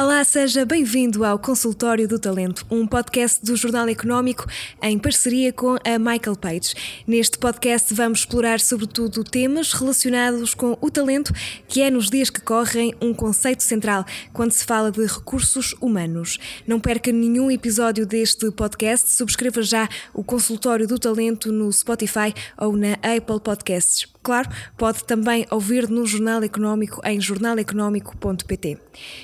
Olá, seja bem-vindo ao Consultório do Talento, um podcast do Jornal Económico em parceria com a Michael Page. Neste podcast vamos explorar sobretudo temas relacionados com o talento, que é nos dias que correm um conceito central quando se fala de recursos humanos. Não perca nenhum episódio deste podcast, subscreva já o Consultório do Talento no Spotify ou na Apple Podcasts. Claro, pode também ouvir no Jornal Económico em jornaleconómico.pt.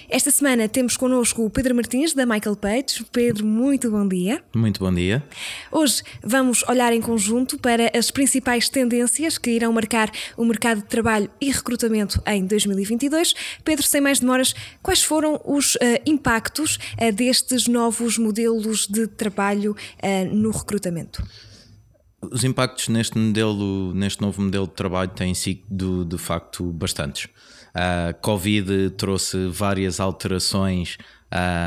Esta semana temos connosco o Pedro Martins, da Michael Page. Pedro, muito bom dia. Muito bom dia. Hoje vamos olhar em conjunto para as principais tendências que irão marcar o mercado de trabalho e recrutamento em 2022. Pedro, sem mais demoras, quais foram os uh, impactos uh, destes novos modelos de trabalho uh, no recrutamento? Os impactos neste modelo, neste novo modelo de trabalho têm sido de facto bastantes. A Covid trouxe várias alterações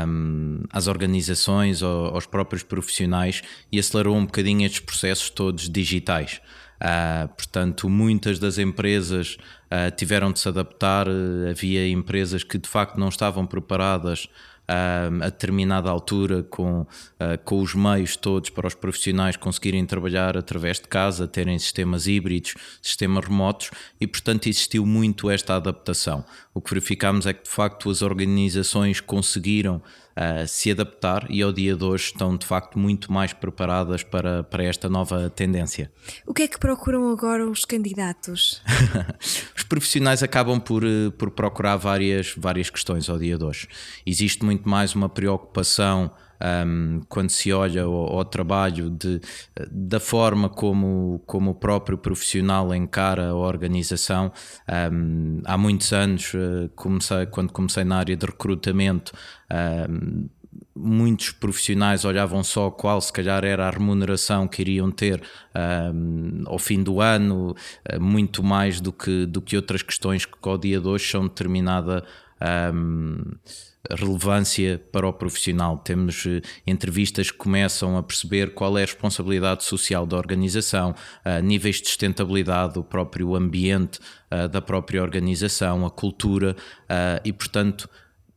um, às organizações, aos próprios profissionais e acelerou um bocadinho estes processos todos digitais. Uh, portanto, muitas das empresas uh, tiveram de se adaptar. Havia empresas que de facto não estavam preparadas a determinada altura com, ah, com os meios todos para os profissionais conseguirem trabalhar através de casa, terem sistemas híbridos, sistemas remotos e, portanto, existiu muito esta adaptação. O que verificámos é que, de facto, as organizações conseguiram uh, se adaptar e ao dia de hoje estão de facto muito mais preparadas para, para esta nova tendência. O que é que procuram agora os candidatos? os profissionais acabam por, eh, por procurar várias, várias questões ao dia de hoje. Existe muito mais uma preocupação um, quando se olha ao, ao, trabalho de, da forma como, como o próprio profissional encara a organização. Um, há muitos anos, uh, comecei, quando comecei na área de recrutamento, um, muitos profissionais olhavam só qual se calhar era a remuneração que iriam ter um, ao fim do ano, uh, muito mais do que, do que outras questões que ao dia de hoje são determinada um, relevância para o profissional. Temos uh, entrevistas que começam a perceber qual é a responsabilidade social da organização, uh, níveis de sustentabilidade, o próprio ambiente uh, da própria organização, a cultura e, portanto,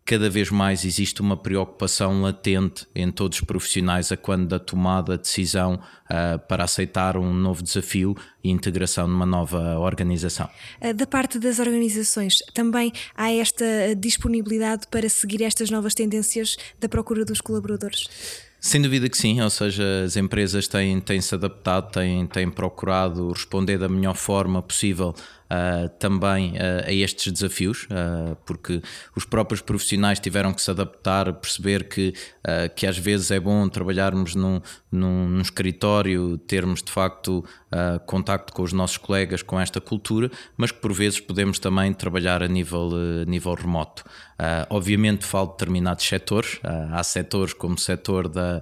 cada vez mais existe uma preocupação latente em todos os profissionais a quando da tomada de decisão uh, para aceitar um novo desafio e integração numa nova organização. Ah, da parte das organizações, também há esta disponibilidade para seguir estas novas tendências da procura dos colaboradores? Sem dúvida que sim, ou seja, as empresas têm, têm se adaptado, têm, têm procurado responder da melhor forma possível uh, também uh, a estes desafios, uh, porque os próprios profissionais tiveram que se adaptar, perceber que, que às vezes é bom trabalharmos num, num, num escritório, termos de facto contacto com os nossos colegas com esta cultura, mas que por vezes podemos também trabalhar a nível, nível remoto. obviamente falo de determinados setores, há setores como o setor da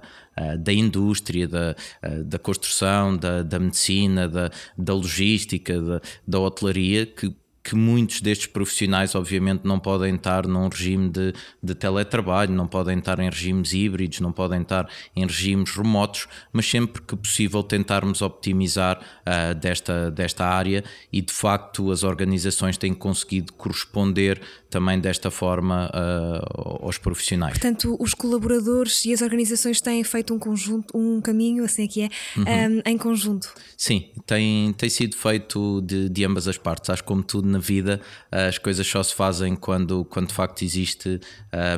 da indústria, da, da construção, da, da medicina, da, da logística, da, da hotelaria, que que muitos destes profissionais, obviamente, não podem estar num regime de, de teletrabalho, não podem estar em regimes híbridos, não podem estar em regimes remotos, mas sempre que possível tentarmos optimizar uh, desta, desta área e, de facto, as organizações têm conseguido corresponder também desta forma uh, aos profissionais. Portanto, os colaboradores e as organizações têm feito um conjunto, um caminho, assim é que é, uhum. um, em conjunto. Sim, tem, tem sido feito de, de ambas as partes. Acho que como tudo na vida, as coisas só se fazem quando, quando de facto existe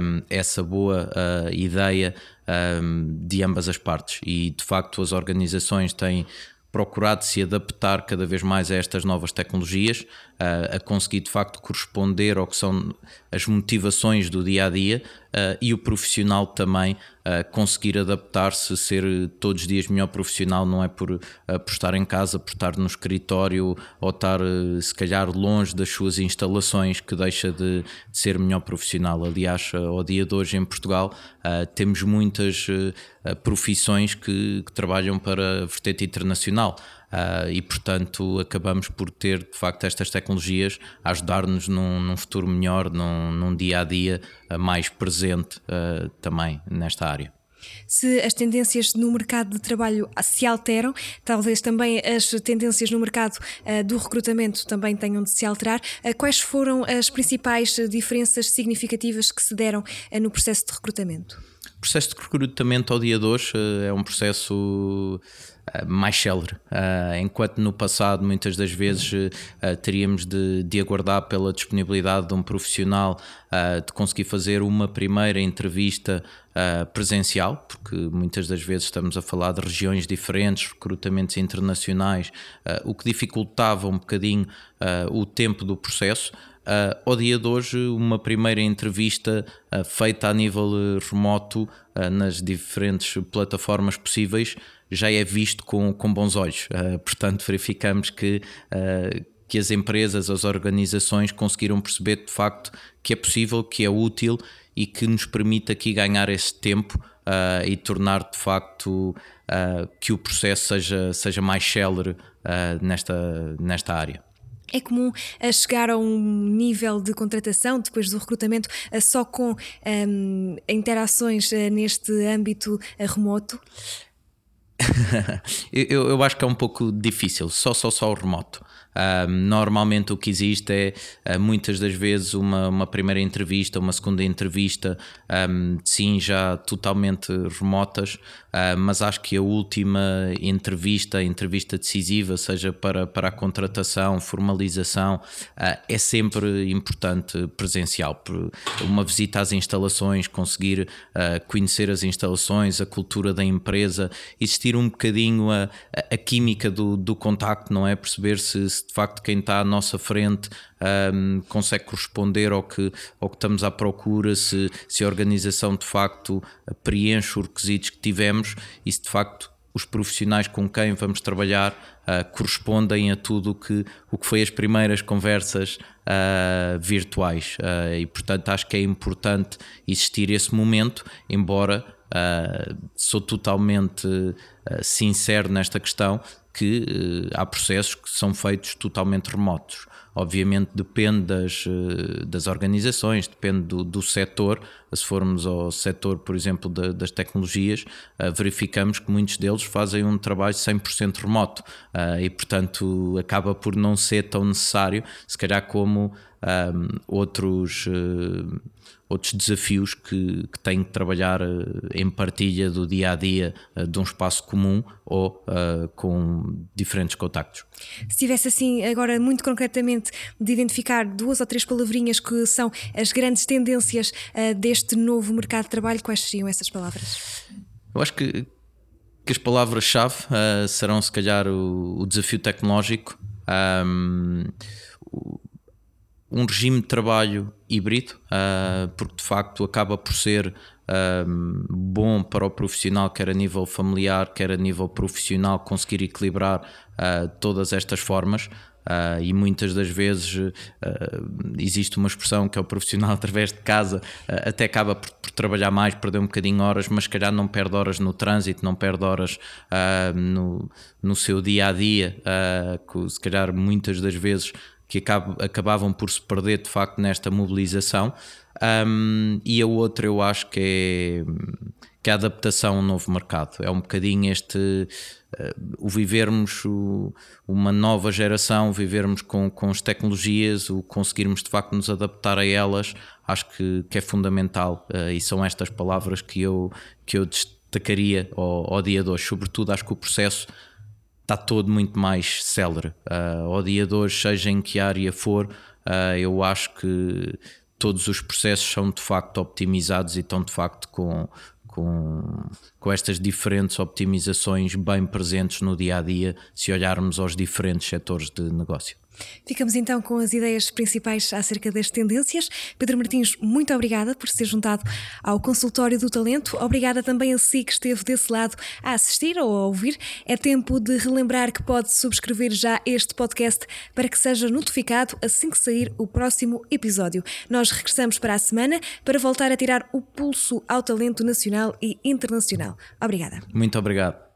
um, essa boa uh, ideia um, de ambas as partes. E de facto as organizações têm procurado se adaptar cada vez mais a estas novas tecnologias, a conseguir de facto corresponder ao que são as motivações do dia a dia e o profissional também conseguir adaptar-se, ser todos os dias melhor profissional, não é por, por estar em casa, por estar no escritório ou estar se calhar longe das suas instalações que deixa de, de ser melhor profissional. Aliás, ao dia de hoje em Portugal temos muitas profissões que, que trabalham para a vertente internacional. Uh, e portanto acabamos por ter de facto estas tecnologias a ajudar-nos num, num, futuro melhor, num, num, dia a dia uh, mais presente uh, também nesta área. Se as tendências no mercado de trabalho se alteram, talvez também as tendências no mercado uh, do recrutamento também tenham de se alterar. Quais foram as principais diferenças significativas que se deram no processo de recrutamento? O processo de recrutamento ao dia de hoje é um processo mais célere, uh, enquanto no passado muitas das vezes uh, teríamos de, de, aguardar pela disponibilidade de um profissional de conseguir fazer uma primeira entrevista presencial, porque muitas das vezes estamos a falar de regiões diferentes, recrutamentos internacionais, o que dificultava um bocadinho o tempo do processo. Uh, ao dia de hoje, uma primeira entrevista uh, feita a nível remoto uh, nas diferentes plataformas possíveis já é visto com, com bons olhos. Uh, portanto, verificamos que, uh, que as empresas, as organizações conseguiram perceber de facto que é possível, que é útil e que nos permite aqui ganhar esse tempo uh, e tornar de facto que o processo seja, seja mais célere nesta, nesta área. É comum chegar a um nível de contratação depois do recrutamento só com um, interações neste âmbito remoto? eu, eu acho que é um pouco difícil, só, só, só o remoto. Uh, normalmente o que existe é uh, muitas das vezes uma, uma primeira entrevista, uma segunda entrevista, um, sim, já totalmente remotas, uh, mas acho que a última entrevista, a entrevista decisiva, seja para, para a contratação, formalização, é sempre importante presencial. Uma visita às instalações, conseguir conhecer as instalações, a cultura da empresa, existir um bocadinho a, a química do, do contacto, não é? Perceber se, se de facto quem está à nossa frente um, consegue corresponder ao que, ao que estamos à procura, se, se a organização de facto preenche os requisitos que tivemos e se de facto os profissionais com quem vamos trabalhar uh, correspondem a tudo que, o que foi as primeiras conversas uh, virtuais. Uh, e portanto acho que é importante existir esse momento, embora sou totalmente sincero nesta questão que uh, há processos que são feitos totalmente remotos. Obviamente depende das, uh, das organizações, depende do, do setor. Se formos ao setor, por exemplo, da, das tecnologias, verificamos que muitos deles fazem um trabalho 100% remoto e, portanto, acaba por não ser tão necessário, se calhar como um, outros outros desafios que, que têm que trabalhar eh, em partilha do dia a dia eh, de um espaço comum ou uh, com diferentes contactos. Se tivesse assim, agora muito concretamente, de identificar duas ou três palavrinhas que são as grandes tendências uh, deste novo mercado de trabalho, quais seriam essas palavras? Eu acho que, que as palavras-chave uh, serão, se calhar, o, o desafio tecnológico. Um, um regime de trabalho híbrido, uh, porque de facto acaba por ser uh, bom para o profissional, quer a nível familiar, quer a nível profissional, conseguir equilibrar uh, todas estas formas. Uh, e muitas das vezes uh, existe uma expressão que é o profissional através de casa até acaba por, por, trabalhar mais, perder um bocadinho horas, mas se calhar não perde horas no trânsito, não perde horas no, no seu dia a dia, se calhar muitas das vezes que acabavam por se perder de facto nesta mobilização. Um, e a outra eu acho que é, que é a adaptação ao novo mercado. É um bocadinho este uh, o vivermos o, uma nova geração, vivermos com, com as tecnologias, o conseguirmos de facto nos adaptar a elas, acho que, que é fundamental. Uh, e são estas palavras que eu, que eu destacaria ao, ao dia de hoje. Sobretudo, acho que o processo está todo muito mais célere. Uh, ao dia de hoje, seja em que área for, uh, eu acho que todos os processos são de facto optimizados e estão de facto com, com, com estas diferentes optimizações bem presentes no dia a dia, se olharmos aos diferentes setores de negócio. Ficamos então com as ideias principais acerca das tendências. Pedro Martins, muito obrigada por ser juntado ao Consultório do Talento. Obrigada também a si que esteve desse lado a assistir ou a ouvir. É tempo de relembrar que pode subscrever já este podcast para que seja notificado assim que sair o próximo episódio. Nós regressamos para a semana para voltar a tirar o pulso ao talento nacional e internacional. Obrigada. Muito obrigado.